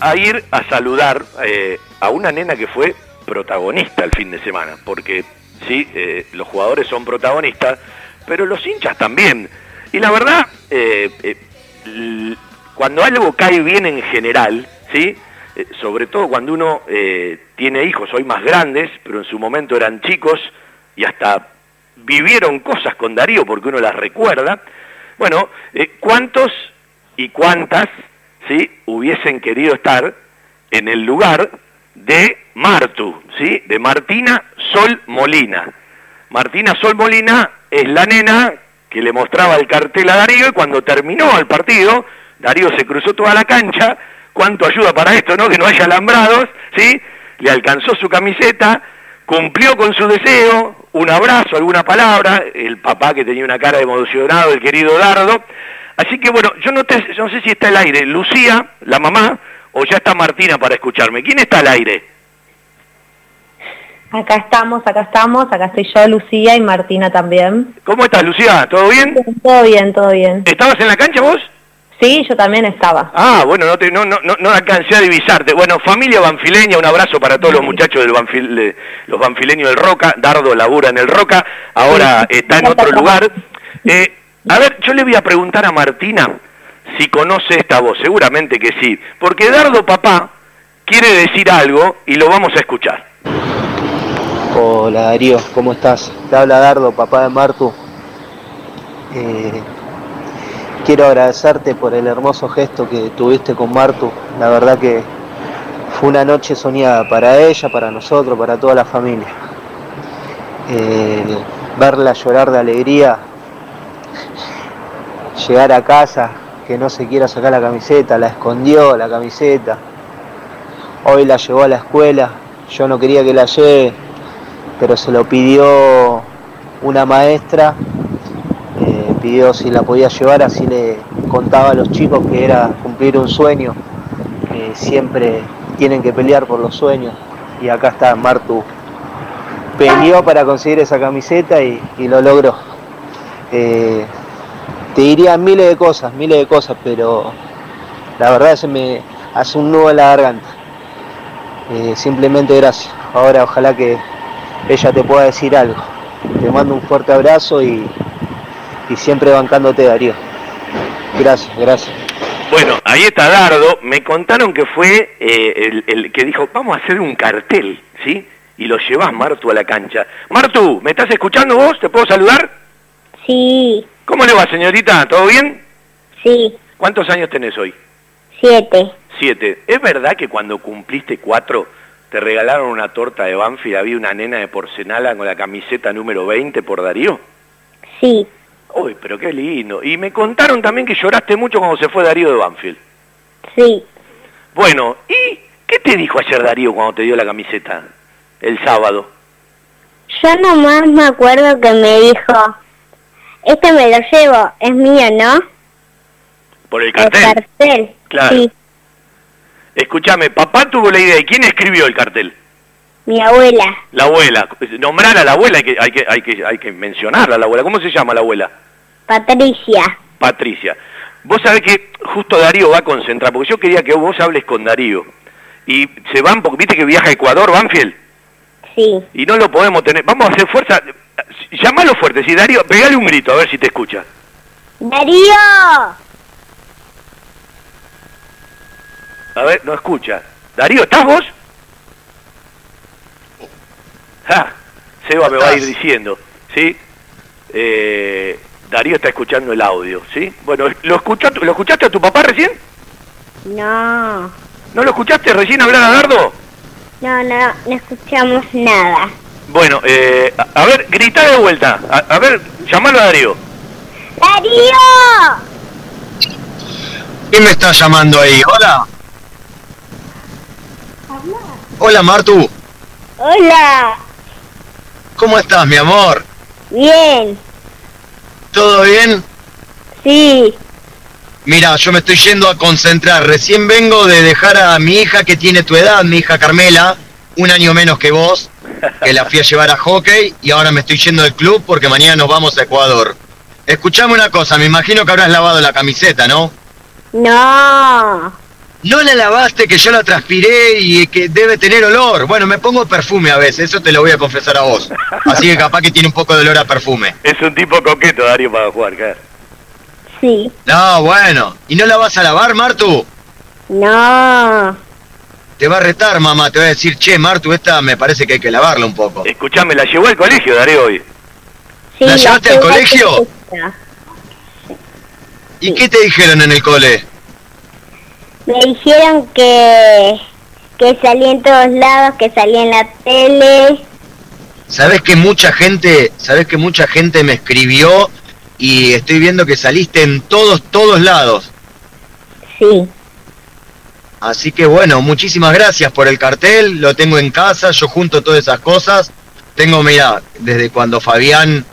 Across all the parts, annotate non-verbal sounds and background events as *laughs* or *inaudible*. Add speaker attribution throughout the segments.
Speaker 1: a ir a saludar eh, a una nena que fue protagonista el fin de semana, porque sí, eh, los jugadores son protagonistas, pero los hinchas también. Y la verdad, eh, cuando algo cae bien en general, ¿sí? Sobre todo cuando uno tiene hijos hoy más grandes, pero en su momento eran chicos y hasta vivieron cosas con Darío porque uno las recuerda, bueno, ¿cuántos y cuántas ¿sí? hubiesen querido estar en el lugar de Martu, ¿sí? de Martina Sol Molina? Martina Sol Molina es la nena que le mostraba el cartel a Darío y cuando terminó el partido, Darío se cruzó toda la cancha, cuánto ayuda para esto, ¿no? Que no haya alambrados, ¿sí? Le alcanzó su camiseta, cumplió con su deseo, un abrazo, alguna palabra, el papá que tenía una cara emocionado, el querido Dardo. Así que bueno, yo no, yo no sé si está el aire Lucía, la mamá, o ya está Martina para escucharme. ¿Quién está al aire?
Speaker 2: Acá estamos, acá estamos, acá estoy yo, Lucía y Martina también.
Speaker 1: ¿Cómo estás, Lucía? ¿Todo bien?
Speaker 2: Todo bien, todo bien.
Speaker 1: ¿Estabas en la cancha vos?
Speaker 2: Sí, yo también estaba.
Speaker 1: Ah, bueno, no, te, no, no, no alcancé a divisarte. Bueno, familia banfileña, un abrazo para todos los muchachos del banfil, los banfileños del Roca. Dardo labura en el Roca, ahora está en otro lugar. Eh, a ver, yo le voy a preguntar a Martina si conoce esta voz. Seguramente que sí, porque Dardo papá quiere decir algo y lo vamos a escuchar.
Speaker 3: Hola Darío, ¿cómo estás? Te habla Dardo, papá de Martu. Eh, quiero agradecerte por el hermoso gesto que tuviste con Martu. La verdad que fue una noche soñada para ella, para nosotros, para toda la familia. Eh, verla llorar de alegría, llegar a casa, que no se quiera sacar la camiseta, la escondió la camiseta. Hoy la llevó a la escuela, yo no quería que la lleve pero se lo pidió una maestra, eh, pidió si la podía llevar, así le contaba a los chicos que era cumplir un sueño, siempre tienen que pelear por los sueños, y acá está Martu, peleó para conseguir esa camiseta y, lo logró. Eh, te diría miles de cosas, miles de cosas, pero la verdad se me hace un nudo en la garganta. Eh, simplemente gracias. Ahora ojalá que ella te pueda decir algo. Te mando un fuerte abrazo y, siempre bancándote, Darío. Gracias, gracias.
Speaker 1: Bueno, ahí está Dardo. Me contaron que fue eh, el, que dijo, vamos a hacer un cartel, ¿sí? Y lo llevas, Martu, a la cancha. Martu, ¿me estás escuchando vos? ¿Te puedo saludar?
Speaker 4: Sí.
Speaker 1: ¿Cómo le va, señorita? ¿Todo bien?
Speaker 4: Sí.
Speaker 1: ¿Cuántos años tenés hoy?
Speaker 4: Siete.
Speaker 1: Siete. ¿Es verdad que cuando cumpliste cuatro te regalaron una torta de Banfield, había una nena de porcelana con la camiseta número 20 por Darío.
Speaker 4: Sí.
Speaker 1: Uy, pero qué lindo. Y me contaron también que lloraste mucho cuando se fue Darío de Banfield.
Speaker 4: Sí.
Speaker 1: Bueno, ¿y qué te dijo ayer Darío cuando te dio la camiseta? El sábado.
Speaker 4: Yo nomás me acuerdo que me dijo, este me lo llevo, es mío, ¿no?
Speaker 1: ¿Por el cartel?
Speaker 4: El cartel,
Speaker 1: claro. Sí. Escúchame, papá tuvo la idea. ¿Y quién escribió el cartel?
Speaker 4: Mi abuela.
Speaker 1: La abuela. Nombrar a la abuela, hay que, hay que, hay que, hay que mencionarla a la abuela. ¿Cómo se llama la abuela?
Speaker 4: Patricia.
Speaker 1: Patricia. Vos sabés que justo Darío va a concentrar, porque yo quería que vos hables con Darío. Y se van, porque viste que viaja a Ecuador, Banfield.
Speaker 4: Sí.
Speaker 1: Y no lo podemos tener. Vamos a hacer fuerza. Llámalo fuerte, si Darío, pegale un grito, a ver si te escucha.
Speaker 4: ¡Darío!
Speaker 1: A ver, no escucha. Darío, ¿estás vos? Ja, Seba me va a ir diciendo, ¿sí? Eh, Darío está escuchando el audio, ¿sí? Bueno, ¿lo, escuchó, ¿lo escuchaste a tu papá recién?
Speaker 4: No.
Speaker 1: ¿No lo escuchaste recién hablar a Dardo?
Speaker 4: No, no, no escuchamos nada.
Speaker 1: Bueno, eh, a, ver, grita de vuelta. A, ver, llamalo a Darío.
Speaker 4: ¡Darío!
Speaker 5: ¿Quién me está llamando ahí? ¿Hola? Hola Martu.
Speaker 4: Hola.
Speaker 5: ¿Cómo estás, mi amor?
Speaker 4: Bien.
Speaker 5: ¿Todo bien?
Speaker 4: Sí.
Speaker 5: Mira, yo me estoy yendo a concentrar. Recién vengo de dejar a mi hija que tiene tu edad, mi hija Carmela, un año menos que vos, que la fui a llevar a hockey y ahora me estoy yendo del club porque mañana nos vamos a Ecuador. Escuchame una cosa, me imagino que habrás lavado la camiseta, ¿no?
Speaker 4: No.
Speaker 5: no la lavaste, que yo la transpiré y que debe tener olor. Bueno, me pongo perfume a veces, eso te lo voy a confesar a vos. Así que capaz que tiene un poco de olor a perfume.
Speaker 1: Es un tipo coqueto, Darío, para jugar, claro.
Speaker 4: Sí.
Speaker 5: No, bueno. ¿Y no la vas a lavar, Martu?
Speaker 4: No.
Speaker 5: Te va a retar, mamá. Te va a decir, che, Martu, esta me parece que hay que lavarla un poco.
Speaker 1: Escuchame, la llevó al colegio, Darío, hoy.
Speaker 4: Sí,
Speaker 5: ¿La llevaste al colegio? ¿Y qué te dijeron en el cole?
Speaker 4: Me dijeron que, que salía en todos lados, que salía en la tele.
Speaker 5: Sabes que mucha gente, sabes que mucha gente me escribió y estoy viendo que saliste en todos, todos lados.
Speaker 4: Sí.
Speaker 5: Así que bueno, muchísimas gracias por el cartel, lo tengo en casa, yo junto todas esas cosas. Tengo, mira, desde cuando Fabián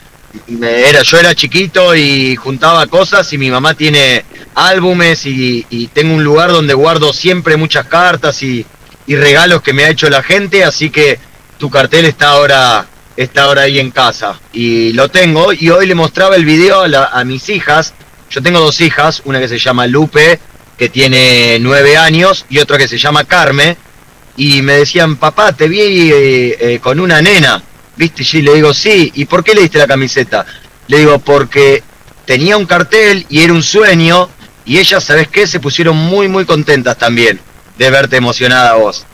Speaker 5: me era, yo era chiquito y juntaba cosas y mi mamá tiene álbumes y, y tengo un lugar donde guardo siempre muchas cartas y, y regalos que me ha hecho la gente, así que tu cartel está ahora, está ahora ahí en casa. Y lo tengo, y hoy le mostraba el video a, la- a mis hijas. Yo tengo dos hijas, una que se llama Lupe, que tiene nueve años, y otra que se llama Carme, y me decían, papá, te vi eh, eh, con una nena, ¿viste? Y le digo, sí, ¿y por qué le diste la camiseta? Le digo, porque tenía un cartel y era un sueño, y ellas, ¿sabes qué? Se pusieron muy, muy contentas también de verte emocionada vos.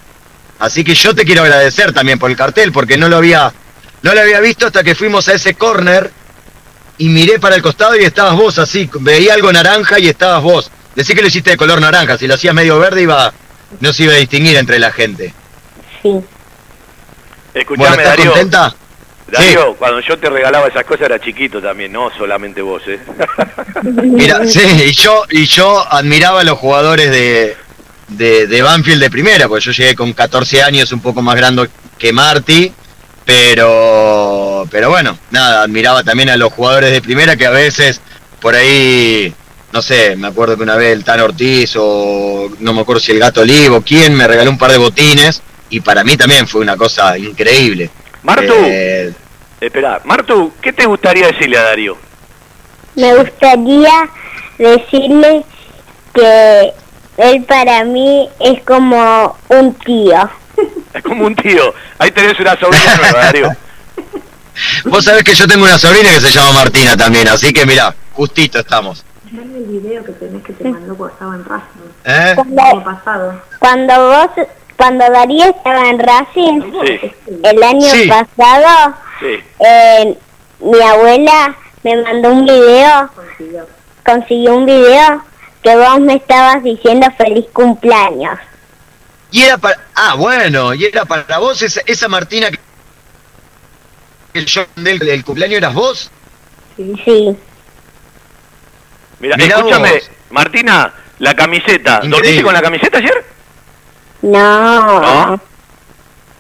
Speaker 5: Así que yo te quiero agradecer también por el cartel, porque no lo había, no lo había visto hasta que fuimos a ese corner y miré para el costado y estabas vos así, veía algo naranja y estabas vos. Decí que lo hiciste de color naranja, si lo hacías medio verde iba, no se iba a distinguir entre la gente.
Speaker 4: Sí.
Speaker 1: Escuchame,
Speaker 5: Bueno, ¿estás
Speaker 1: Darío.
Speaker 5: contenta?
Speaker 1: Darío, cuando yo te regalaba esas cosas era chiquito también, no solamente vos, ¿eh? *laughs*
Speaker 5: Mira, sí, y yo, y yo admiraba a los jugadores de, de, de Banfield de primera, porque yo llegué con 14 años, un poco más grande que Marty, pero, pero bueno, nada, admiraba también a los jugadores de primera que a veces por ahí, no sé, me acuerdo que una vez el Tan Ortiz o no me acuerdo si el Gato Olivo, quién me regaló un par de botines y para mí también fue una cosa increíble.
Speaker 1: Martu,
Speaker 5: Eh,
Speaker 1: espera, Martu, ¿qué te gustaría decirle a Darío?
Speaker 4: Me gustaría decirle que él para mí es como un tío. *laughs*
Speaker 1: Es como un tío. Ahí tenés una sobrina nueva, *laughs* Darío.
Speaker 5: vos sabés que yo tengo una sobrina que se llama Martina también, así que mirá, justito estamos.
Speaker 2: Dame el video que tenés que te mandó cuando estaba en Racing.
Speaker 5: ¿Eh?
Speaker 2: El
Speaker 4: Cuando,
Speaker 2: año pasado.
Speaker 4: cuando vos, cuando Darío estaba en Racing,
Speaker 1: Sí,
Speaker 4: el año
Speaker 5: Sí.
Speaker 4: pasado,
Speaker 1: sí.
Speaker 4: eh, mi abuela me mandó un video,
Speaker 2: Consiguió.
Speaker 4: consiguió un video que vos me estabas diciendo feliz cumpleaños.
Speaker 5: Y era para. Ah, bueno, y era para vos esa, esa Martina que. yo del el cumpleaños eras vos.
Speaker 4: Sí.
Speaker 1: Mira,
Speaker 5: Mirá
Speaker 1: escúchame,
Speaker 5: vos.
Speaker 1: Martina, la camiseta.
Speaker 5: Increíble.
Speaker 1: ¿Dormiste con la camiseta ayer?
Speaker 4: No.
Speaker 1: No.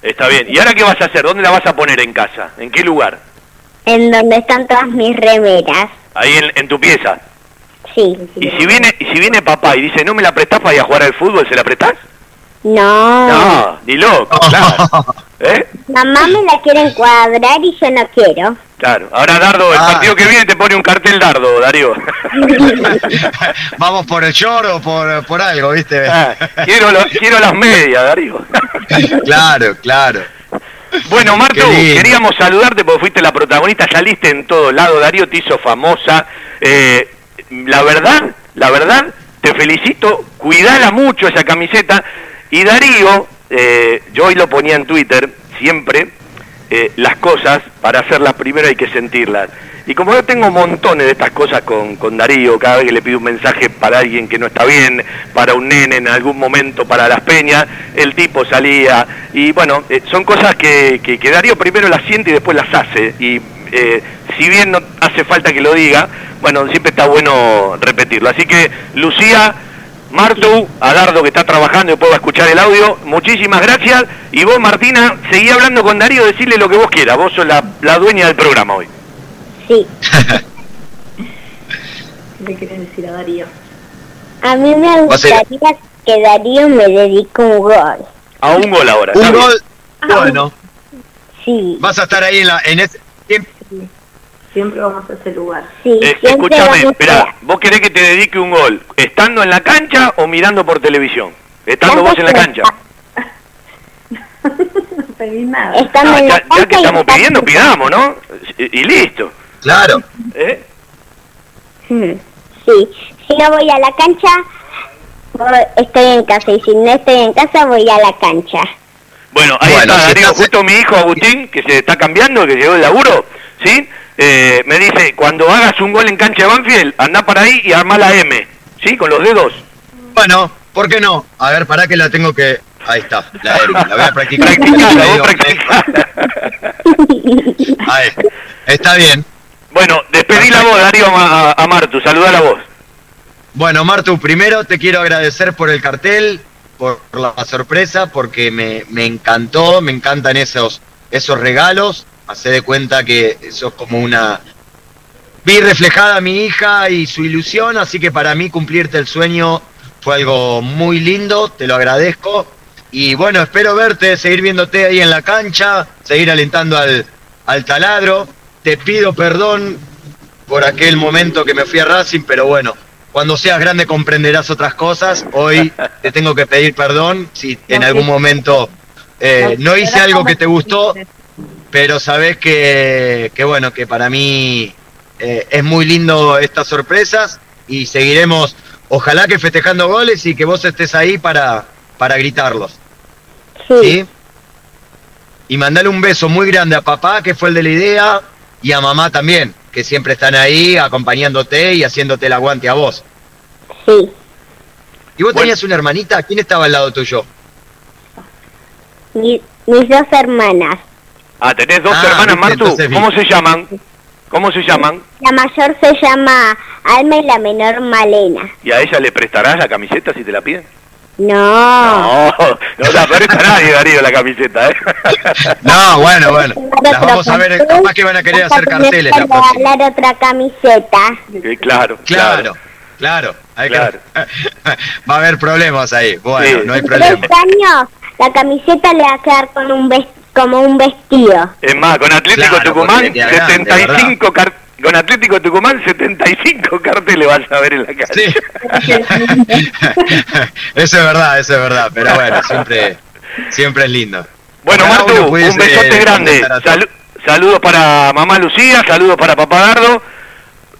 Speaker 1: Está bien. ¿Y ahora qué vas a hacer? ¿Dónde la vas a poner en casa? ¿En qué lugar?
Speaker 4: En donde están todas mis remeras.
Speaker 1: Ahí en, en tu pieza.
Speaker 4: Sí.
Speaker 1: Y si viene y si viene papá y dice, ¿no me la prestás para ir a jugar al fútbol? ¿Se la prestás?
Speaker 4: No.
Speaker 1: No, ni loco, *laughs* claro. ¿Eh?
Speaker 4: Mamá me la quiere encuadrar y yo no quiero.
Speaker 1: Claro. Ahora Dardo, el
Speaker 5: Ah.
Speaker 1: partido que viene te pone un cartel Dardo, Darío. *laughs*
Speaker 5: Vamos por el short o por, por algo, ¿viste?
Speaker 1: Ah, quiero, lo- quiero las medias, Darío. *laughs*
Speaker 5: claro, claro.
Speaker 1: Bueno,
Speaker 5: lindo.
Speaker 1: queríamos saludarte porque fuiste la protagonista, saliste en todos lados, Darío te hizo famosa. Eh, la verdad, la verdad, te felicito, cuidala mucho esa camiseta. Y Darío, eh, yo hoy lo ponía en Twitter, siempre, eh, las cosas, para hacerlas primero hay que sentirlas. Y como yo tengo montones de estas cosas con, con Darío, cada vez que le pido un mensaje para alguien que no está bien, para un nene en algún momento, para las peñas, el tipo salía. Y bueno, eh, son cosas que, que, que Darío primero las siente y después las hace. Y eh, si bien no hace falta que lo diga, bueno, siempre está bueno repetirlo. Así que, Lucía, Martu, a Dardo que está trabajando y puedo escuchar el audio, muchísimas gracias. Y vos, Martina, seguí hablando con Darío, decirle lo que vos quieras. Vos sos la, la dueña del programa hoy.
Speaker 4: Sí. *laughs*
Speaker 2: ¿Qué le querés decir a Darío?
Speaker 4: A mí me gustaría que Darío me dedique un gol.
Speaker 1: A un gol ahora.
Speaker 5: Un gol. Bueno,
Speaker 4: Sí.
Speaker 5: vas a estar ahí en la en ese tiempo.
Speaker 2: Siempre vamos a ese lugar.
Speaker 4: Sí.
Speaker 1: Eh, escúchame, espera, ¿vos querés que te dedique un gol estando en la cancha o mirando por televisión? Estando vos en la cancha. *laughs*
Speaker 2: no pedí nada.
Speaker 4: Estando
Speaker 1: Ah,
Speaker 4: en la
Speaker 1: ya, ya que estamos pidiendo, pidamos, ¿no? Y, y listo.
Speaker 5: Claro.
Speaker 1: ¿Eh?
Speaker 4: Sí, si no voy a la cancha, estoy en casa. Y si no estoy en casa, voy a la cancha.
Speaker 1: Bueno, ahí
Speaker 5: Bueno,
Speaker 1: está
Speaker 5: si
Speaker 1: Darío,
Speaker 5: estás-
Speaker 1: justo mi hijo Agustín, que se está cambiando, que llegó del laburo, ¿sí? Eh, me dice, cuando hagas un gol en cancha de Banfield, anda para ahí y arma la M, ¿sí? Con los dedos.
Speaker 5: Bueno, ¿por qué no? A ver, para que la tengo que. Ahí está, la, M, la voy a practicar.
Speaker 1: Practicala, vos
Speaker 5: Medio-
Speaker 1: practicala.
Speaker 5: Ahí, está bien.
Speaker 1: Bueno, despedí la voz, Darío, a, a Martu, saludá la voz.
Speaker 5: Bueno, Martu, primero te quiero agradecer por el cartel, por la sorpresa, porque me, me encantó, me encantan esos, esos regalos. Hacé de cuenta que eso es como una... Vi reflejada a mi hija y su ilusión, así que para mí cumplirte el sueño fue algo muy lindo, te lo agradezco. Y bueno, espero verte, seguir viéndote ahí en la cancha, seguir alentando al, al taladro. Te pido perdón por aquel momento que me fui a Racing, pero bueno, cuando seas grande comprenderás otras cosas. Hoy te tengo que pedir perdón si en algún momento eh, no hice algo que te gustó, pero sabes que, que bueno, que para mí eh, es muy lindo estas sorpresas y seguiremos, ojalá que festejando goles y que vos estés ahí para, para gritarlos.
Speaker 4: Sí,
Speaker 5: ¿sí? Y mandale un beso muy grande a papá, que fue el de la idea, y a mamá también, que siempre están ahí acompañándote y haciéndote el aguante a vos.
Speaker 4: sí.
Speaker 5: ¿Y vos
Speaker 1: Bueno.
Speaker 5: tenías una hermanita? ¿Quién estaba al lado tuyo?
Speaker 4: Mi- mis dos hermanas.
Speaker 1: Ah, tenés dos
Speaker 5: Ah,
Speaker 1: hermanas, Martu. ¿Cómo se llaman? ¿Cómo se llaman?
Speaker 4: La mayor se llama Alma y la menor Malena.
Speaker 1: ¿Y a ella le prestarás la camiseta si te la piden?
Speaker 4: No.
Speaker 1: No, no la presta nadie, Darío, la camiseta, ¿eh? *laughs*
Speaker 5: No, bueno, bueno. Las vamos a ver, capaz que van a querer hacer carteles
Speaker 4: que
Speaker 5: la
Speaker 4: regalar otra camiseta.
Speaker 1: Eh, claro,
Speaker 5: Claro, claro. hay que-
Speaker 1: Claro. *laughs*
Speaker 5: Va a haber problemas ahí. Bueno,
Speaker 1: Sí.
Speaker 5: no hay problema.
Speaker 4: tres años la camiseta le va a quedar con un ves- como un vestido.
Speaker 1: Es más, con Atlético
Speaker 5: Claro,
Speaker 1: Tucumán,
Speaker 5: porque le queda grande,
Speaker 1: 75 car- con Atlético Tucumán 75 carteles vas a ver en la calle.
Speaker 5: Sí. *laughs* eso es verdad, eso es verdad. Pero bueno, siempre, siempre es lindo.
Speaker 1: Bueno, Martu, un besote grande.
Speaker 5: a todos.
Speaker 1: Salu- saludos para mamá Lucía, saludos para papá Dardo.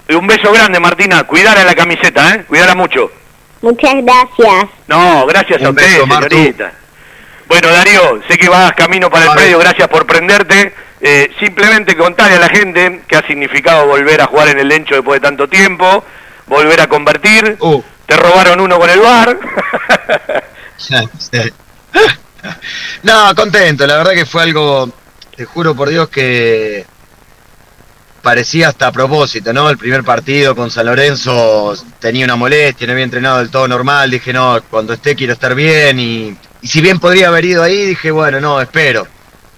Speaker 1: Y un beso grande, Martina. Cuidar a la camiseta, ¿eh? Cuidara mucho.
Speaker 4: Muchas gracias.
Speaker 1: No, gracias a
Speaker 5: Un
Speaker 1: usted,
Speaker 5: beso, Martu.
Speaker 1: señorita. Bueno, Darío, sé que vas camino para el
Speaker 5: Vale.
Speaker 1: predio, gracias por prenderte. Eh, simplemente contarle a la gente que ha significado volver a jugar en el Lencho después de tanto tiempo, volver a convertir.
Speaker 5: Uh.
Speaker 1: Te robaron uno con el bar.
Speaker 5: No, contento, la verdad que fue algo, te juro por Dios que parecía hasta a propósito, ¿no? El primer partido con San Lorenzo tenía una molestia, no había entrenado del todo normal, dije, no, cuando esté quiero estar bien y, y si bien podría haber ido ahí, dije, bueno, no, espero.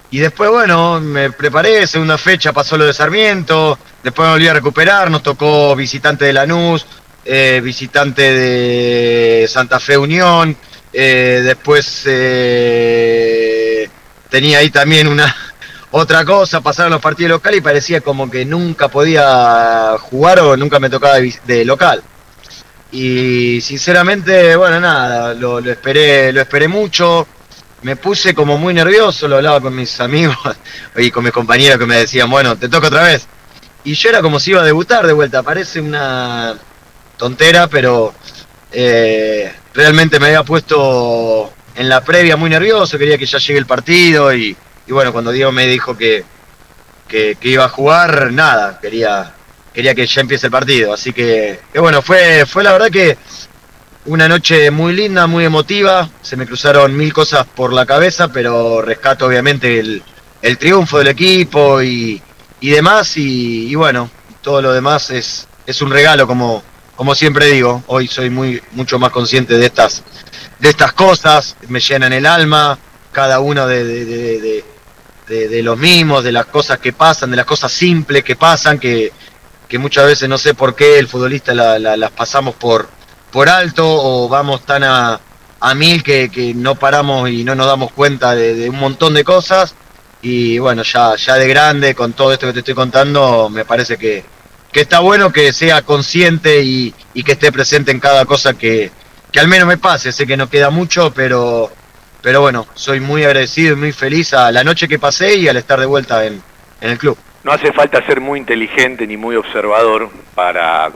Speaker 5: Y después, bueno, me preparé, segunda fecha pasó lo de Sarmiento, después me volví a recuperar, nos tocó visitante de Lanús, eh, visitante de Santa Fe Unión, eh, después eh, tenía ahí también una *laughs* otra cosa, pasaron los partidos locales y parecía como que nunca podía jugar o nunca me tocaba de, de local. Y sinceramente, bueno, nada, lo, esperé, lo esperé mucho. Me puse como muy nervioso, lo hablaba con mis *laughs* amigos y con mis compañeros que me decían, bueno, te toca otra vez. Y yo era como si iba a debutar de vuelta, parece una tontera, pero eh, realmente me había puesto en la previa muy nervioso, quería que ya llegue el partido y, bueno, cuando Diego me dijo que, que iba a jugar, nada, quería, quería que ya empiece el partido. Así que, bueno, fue, fue la verdad que una noche muy linda, muy emotiva, se me cruzaron mil cosas por la cabeza, pero rescato obviamente el, el triunfo del equipo y, y demás, y, bueno, todo lo demás es, es un regalo como, como siempre digo, hoy soy muy mucho más consciente de estas de estas cosas, me llenan el alma, cada uno de, de, de- de- de- de los mismos, de las cosas que pasan, de las cosas simples que pasan, que, que muchas veces no sé por qué el futbolista la- la- las pasamos por, por alto o vamos tan a, a mil que, que no paramos y no nos damos cuenta de, de un montón de cosas. Y bueno, ya, ya de grande, con todo esto que te estoy contando, me parece que, que está bueno que sea consciente y, y que esté presente en cada cosa que, que al menos me pase. Sé que no queda mucho, pero, pero bueno, soy muy agradecido y muy feliz a la noche que pasé y al estar de vuelta en, en el club.
Speaker 1: No hace falta ser muy inteligente ni muy observador para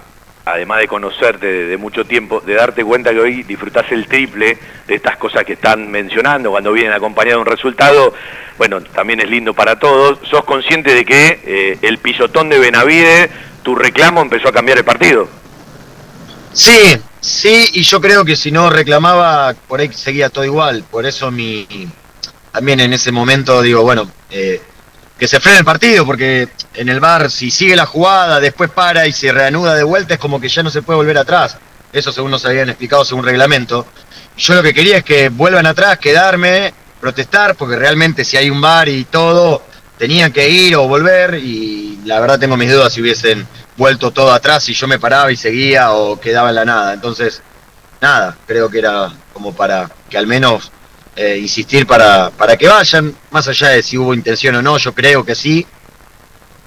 Speaker 1: además de conocerte de, mucho tiempo, de darte cuenta que hoy disfrutás el triple de estas cosas que están mencionando cuando vienen acompañados de un resultado, bueno, también es lindo para todos. ¿Sos consciente de que eh, el pisotón de Benavide, tu reclamo empezó a cambiar el partido?
Speaker 5: Sí, sí, y yo creo que si no reclamaba, por ahí seguía todo igual. Por eso mi también en ese momento digo, bueno, eh, que se frene el partido, porque en el bar, si sigue la jugada, después para y se reanuda de vuelta, es como que ya no se puede volver atrás. Eso según nos habían explicado según reglamento. Yo lo que quería es que vuelvan atrás, quedarme, protestar, porque realmente si hay un bar y todo, tenían que ir o volver, y la verdad tengo mis dudas si hubiesen vuelto todo atrás, si yo me paraba y seguía o quedaba en la nada. Entonces, nada, creo que era como para que al menos eh, insistir para, para que vayan, más allá de si hubo intención o no, yo creo que sí.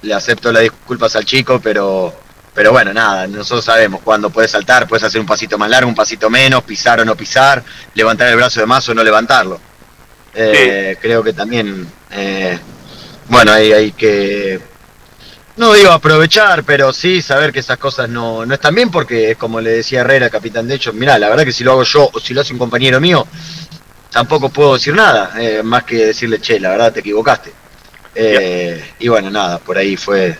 Speaker 5: Le acepto las disculpas al chico, pero, pero bueno, nada, nosotros sabemos cuándo puedes saltar, puedes hacer un pasito más largo, un pasito menos, pisar o no pisar, levantar el brazo de más o no levantarlo. Eh, creo que también, eh, bueno, hay, hay que, no digo aprovechar, pero sí saber que esas cosas no, no están bien, porque es como le decía Herrera, capitán de hecho, mira, la verdad que si lo hago yo o si lo hace un compañero mío, tampoco puedo decir nada, eh, más que decirle, che, la verdad te equivocaste. Eh, y bueno, nada, por ahí fue,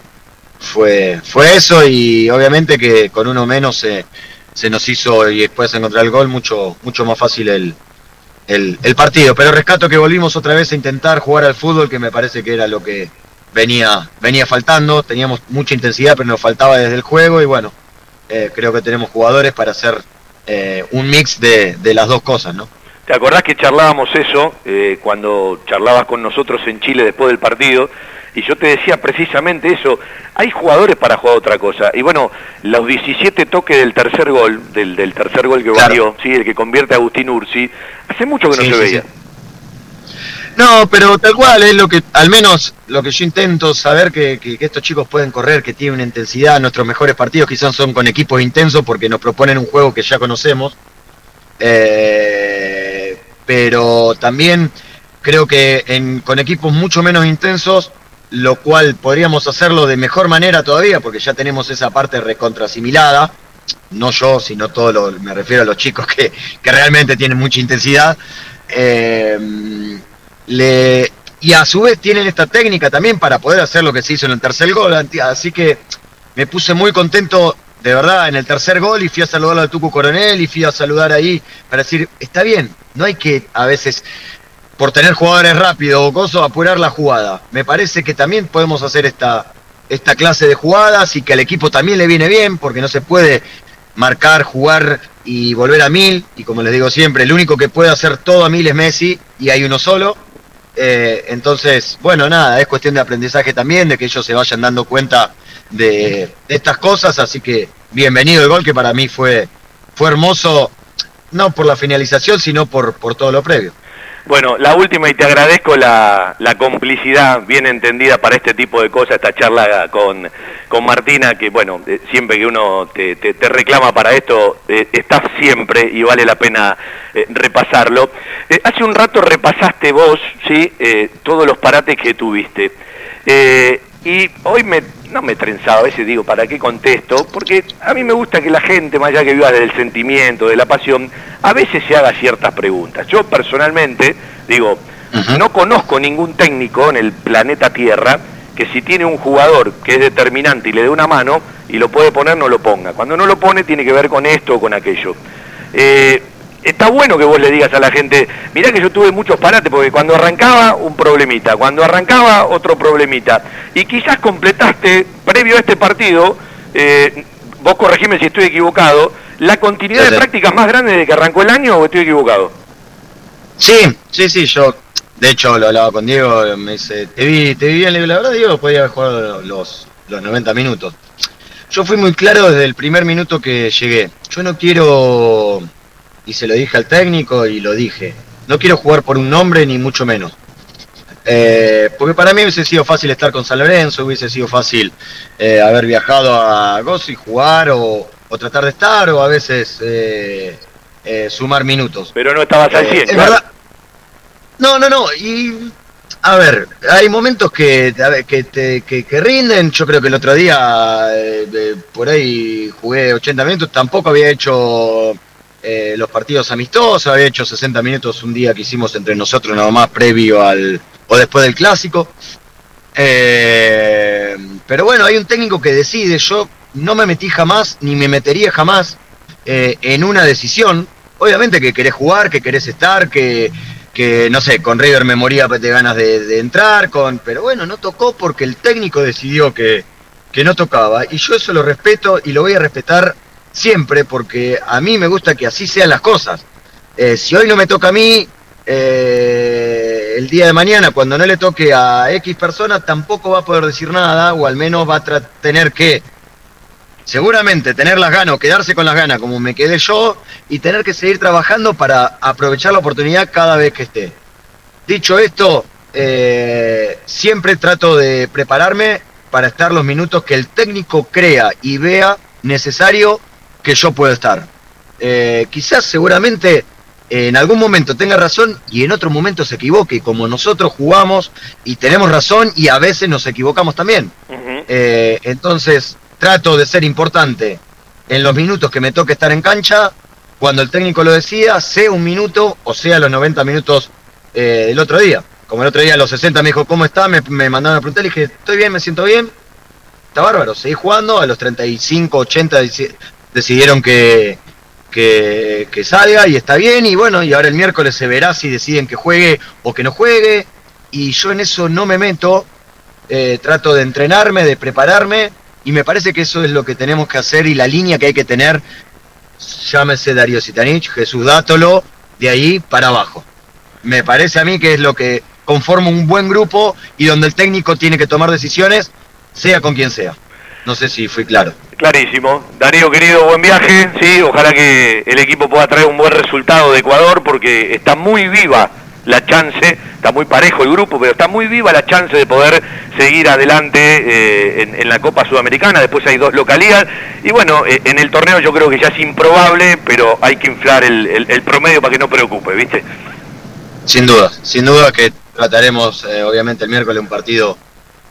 Speaker 5: fue, fue eso y obviamente que con uno menos se, nos hizo y después encontrar el gol mucho, mucho más fácil el, el, el, partido. Pero rescato que volvimos otra vez a intentar jugar al fútbol, que me parece que era lo que venía, venía faltando. Teníamos mucha intensidad, pero nos faltaba desde el juego y bueno, eh, creo que tenemos jugadores para hacer un mix de, de las dos cosas, ¿no?
Speaker 1: ¿Te acordás que charlábamos eso eh, cuando charlabas con nosotros en Chile después del partido? Y yo te decía precisamente eso, hay jugadores para jugar otra cosa. Y bueno, los 17 toques del tercer gol, del, del tercer gol que valió, ¿sí? el que convierte a Agustín Ursi, hace mucho que no se veía.
Speaker 5: No, pero tal cual es lo que, al menos lo que yo intento saber que, que, que, estos chicos pueden correr, que tienen una intensidad. Nuestros mejores partidos quizás son con equipos intensos porque nos proponen un juego que ya conocemos. Eh, pero también creo que en, con equipos mucho menos intensos, lo cual podríamos hacerlo de mejor manera todavía, porque ya tenemos esa parte recontrasimilada, no yo, sino todo lo, me refiero a los chicos que, que realmente tienen mucha intensidad, eh, y a su vez tienen esta técnica también para poder hacer lo que se hizo en el tercer gol, así que me puse muy contento de verdad, en el tercer gol y fui a saludar al Tucu Coronel y fui a saludar ahí para decir, está bien, no hay que a veces, por tener jugadores rápidos o cosas, apurar la jugada. Me parece que también podemos hacer esta, esta clase de jugadas y que al equipo también le viene bien, porque no se puede marcar, jugar y volver a mil. Y como les digo siempre, el único que puede hacer todo a mil es Messi y hay uno solo. Eh, entonces, bueno, nada, es cuestión de aprendizaje también, de que ellos se vayan dando cuenta de, estas cosas, así que bienvenido el gol que para mí fue, fue hermoso, no por la finalización, sino por, por todo lo previo.
Speaker 1: Bueno, la última y te agradezco la, la, complicidad bien entendida para este tipo de cosas, esta charla con, con Martina, que bueno, eh, siempre que uno te, te, reclama para esto, eh, estás siempre y vale la pena eh, repasarlo. Eh, hace un rato repasaste vos, ¿sí? Todos los parates que tuviste. y hoy me no me trenzaba, a veces digo, ¿para qué contesto? Porque a mí me gusta que la gente, más allá que viva del sentimiento, de la pasión, a veces se haga ciertas preguntas. Yo personalmente, digo, uh -huh. no conozco ningún técnico en el planeta Tierra que si tiene un jugador que es determinante y le dé una mano y lo puede poner, no lo ponga. Cuando no lo pone tiene que ver con esto o con aquello. Eh, está bueno que vos le digas a la gente, mirá que yo tuve muchos parates, porque cuando arrancaba un problemita, cuando arrancaba otro problemita, y quizás completaste, previo a este partido, eh, vos corregime si estoy equivocado, la continuidad sí, de prácticas más grande de que arrancó el año o estoy equivocado?
Speaker 5: Sí, sí, sí, yo de hecho lo hablaba con Diego, me dice, te vi, te vi bien, la verdad Diego podía haber jugado los, los 90 minutos. Yo fui muy claro desde el primer minuto que llegué. Yo no quiero y se lo dije al técnico y lo dije. No quiero jugar por un nombre ni mucho menos. Eh, porque para mí hubiese sido fácil estar con San Lorenzo, hubiese sido fácil eh, haber viajado a y jugar o, o, tratar de estar, o a veces eh, sumar minutos.
Speaker 1: Pero no estabas al 100,
Speaker 5: Eh, es
Speaker 1: claro.
Speaker 5: verdad. No, no, no. Y a ver, hay momentos que, ver, que, te- que, que rinden. Yo creo que el otro día por ahí jugué 80 minutos. Tampoco había hecho eh, los partidos amistosos. Había hecho 60 minutos un día que hicimos entre nosotros, nada más previo al o después del clásico. Eh, pero bueno, hay un técnico que decide. Yo no me metí jamás, ni me metería jamás eh, en una decisión. Obviamente que querés jugar, que querés estar, que, que no sé, con River me moría de ganas de, de entrar, con, pero bueno, no tocó porque el técnico decidió que, que no tocaba. Y yo eso lo respeto y lo voy a respetar siempre porque a mí me gusta que así sean las cosas. Eh, si hoy no me toca a mí, eh, el día de mañana, cuando no le toque a X persona, tampoco va a poder decir nada, o al menos va a tener que, seguramente, tener las ganas, o quedarse con las ganas, como me quedé yo, y tener que seguir trabajando para aprovechar la oportunidad cada vez que esté. Dicho esto, eh, siempre trato de prepararme para estar los minutos que el técnico crea y vea necesario que yo pueda estar. Eh, quizás seguramente eh, en algún momento tenga razón y en otro momento se equivoque, como nosotros jugamos y tenemos razón y a veces nos equivocamos también. Eh, entonces trato de ser importante en los minutos que me toque estar en cancha, cuando el técnico lo decida, sea un minuto o sea los 90 minutos eh, del otro día. Como el otro día a los 60 me dijo, ¿cómo está? Me, me mandaron a preguntar, le dije, estoy bien, me siento bien. Está bárbaro, seguí jugando, a los 35, 80 deci- decidieron que, que, salga y está bien, y bueno, y ahora el miércoles se verá si deciden que juegue o que no juegue, y yo en eso no me meto, eh, trato de entrenarme, de prepararme, y me parece que eso es lo que tenemos que hacer y la línea que hay que tener, llámese Darío Sitanich, Jesús Dátolo, de ahí para abajo. Me parece a mí que es lo que conforma un buen grupo y donde el técnico tiene que tomar decisiones, sea con quien sea. No sé si fui claro.
Speaker 1: Clarísimo. Darío, querido, buen viaje. Sí, ojalá que el equipo pueda traer un buen resultado de Ecuador porque está muy viva la chance, está muy parejo el grupo, pero está muy viva la chance de poder seguir adelante eh, en, en la Copa Sudamericana. Después hay dos localidades. Y bueno, eh, en el torneo yo creo que ya es improbable, pero hay que inflar el, el- el promedio para que no preocupe, ¿viste?
Speaker 5: Sin duda, sin duda que trataremos, eh, obviamente, el miércoles un partido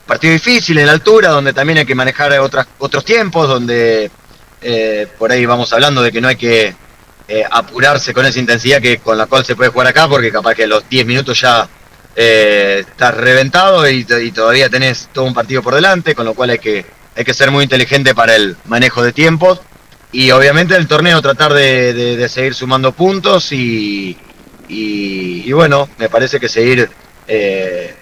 Speaker 5: partido difícil en la altura, donde también hay que manejar otras, otros tiempos, donde eh, por ahí vamos hablando de que no hay que eh, apurarse con esa intensidad que con la cual se puede jugar acá, porque capaz que a los 10 minutos ya eh, estás reventado y, to- y todavía tenés todo un partido por delante, con lo cual hay que, hay que ser muy inteligente para el manejo de tiempos. Y obviamente el torneo tratar de, seguir sumando puntos y, y, y bueno, me parece que seguir eh,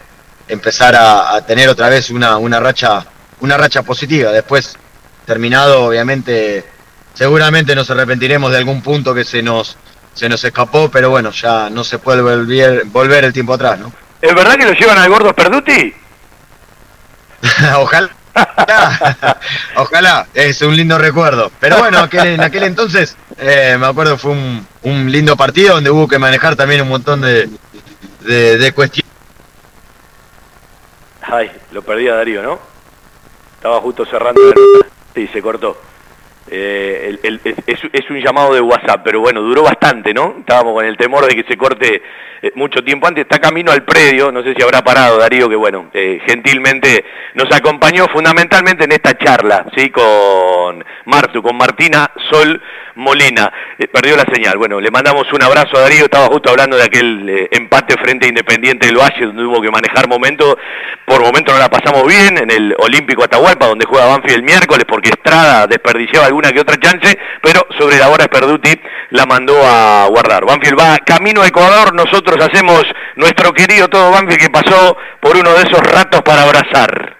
Speaker 5: empezar a, a tener otra vez una, una racha una racha positiva. Después, terminado, obviamente, seguramente nos arrepentiremos de algún punto que se nos se nos escapó, pero bueno, ya no se puede volver, volver el tiempo atrás, ¿no?
Speaker 1: ¿Es verdad que lo llevan al gordo Perduti? *laughs*
Speaker 5: ojalá, *laughs* ojalá, es un lindo recuerdo. Pero bueno, aquel- en aquel entonces, eh, me acuerdo, fue un, un lindo partido donde hubo que manejar también un montón de, de, de cuestiones.
Speaker 1: Ay, lo perdí a Darío, ¿no? Estaba justo cerrando. Sí, se cortó. Eh, es, un llamado de WhatsApp, pero bueno, duró bastante, ¿no? Estábamos con el temor de que se corte eh, mucho tiempo antes. Está camino al predio, no sé si habrá parado Darío, que bueno, eh, gentilmente nos acompañó fundamentalmente en esta charla, ¿sí? Con Martu, con Martina Sol Molina. Eh, perdió la señal. Bueno, le mandamos un abrazo a Darío. Estaba justo hablando de aquel empate frente a Independiente del Valle, donde hubo que manejar momentos. Por momentos no la pasamos bien en el Olímpico Atahualpa, donde juega Banfield el miércoles, porque Estrada desperdiciaba alguna que otra chance, pero sobre la hora Perduti la mandó a guardar. Banfield va camino a Ecuador. Nosotros hacemos nuestro querido todo Banfield que pasó por uno de esos ratos para abrazar.